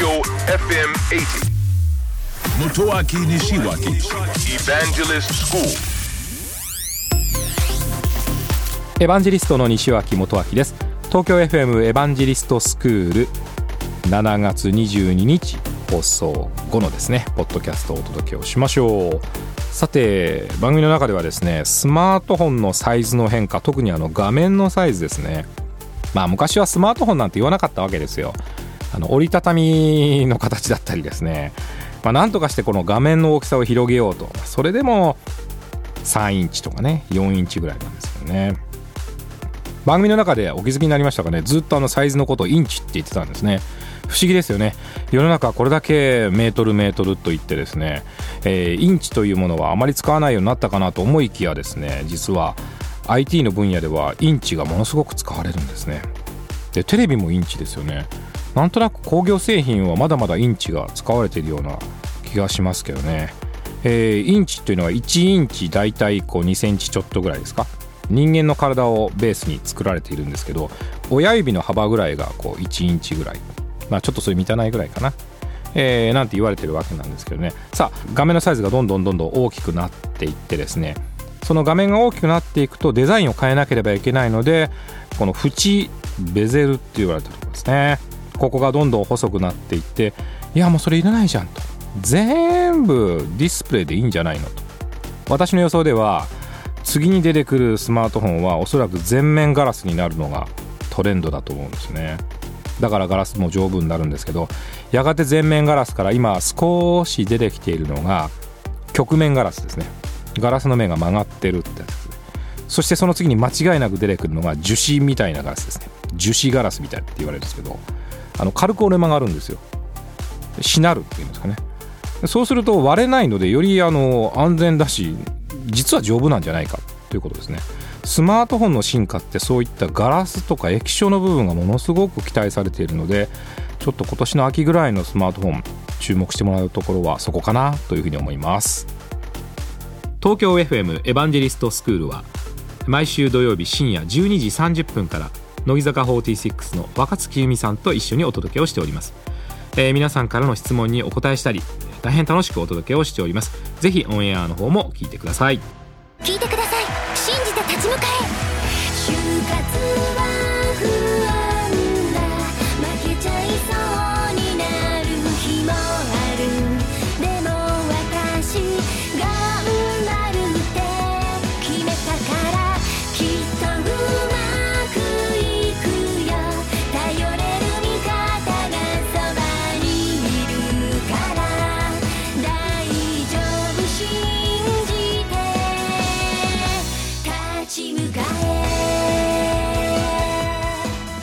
Tokyo FM 80. Motoaki Nishiwaki Evangelist School. エヴァンジェリストの西脇元明です。東京 FM エヴァンジェリストスクール7月22日放送後のですねポッドキャストをお届けをしましょう。さて番組の中ではですねスマートフォンのサイズの変化特にあの画面のサイズですね。まあ昔はスマートフォンなんて言わなかったわけですよあの折りたたみの形だったりですね。まあ、なんとかしてこの画面の大きさを広げようと。それでも3インチとかね4インチぐらいなんですよね。番組の中でお気づきになりましたかね。ずっとあのサイズのことをインチって言ってたんですね。不思議ですよね。世の中これだけメートルメートルと言ってですね、えーインチというものはあまり使わないようになったかなと思いきやですね実は IT の分野ではインチがものすごく使われるんですね。でテレビもインチですよね。なんとなく工業製品はまだまだインチが使われているような気がしますけどね、えーインチというのは1インチ大体こう2センチちょっとぐらいですか？人間の体をベースに作られているんですけど親指の幅ぐらいがこう1インチぐらい。まあちょっとそれ満たないぐらいかな。えーなんて言われてるわけなんですけどね。さあ画面のサイズがどんどんどんどん大きくなっていってですね。その画面が大きくなっていくとデザインを変えなければいけないのでこの縁ベゼルって言われたところですね。ここがどんどん細くなっていっていやもうそれいらないじゃんと。全部ディスプレイでいいんじゃないのと。私の予想では次に出てくるスマートフォンはおそらく全面ガラスになるのがトレンドだと思うんですね。だからガラスも丈夫になるんですけどやがて全面ガラスから今少し出てきているのが曲面ガラスですね。ガラスの面が曲がってるってやつそしてその次に間違いなく出てくるのが樹脂みたいなガラスですね。樹脂ガラスみたいって言われるんですけどあの軽く折れ曲がるんですよ。しなるっていうんですかね。そうすると割れないのでよりあの安全だし実は丈夫なんじゃないかということですね。スマートフォンの進化ってそういったガラスとか液晶の部分がものすごく期待されているのでちょっと今年の秋ぐらいのスマートフォン注目してもらうところはそこかなというふうに思います。東京 FM エヴァンジェリストスクールは毎週土曜日深夜12時30分から乃木坂46の若月由美さんと一緒にお届けをしております、えー皆さんからの質問にお答えしたり大変楽しくお届けをしております。ぜひオンエアの方も聞いてください。聞いてください。信じて立ち向かえ。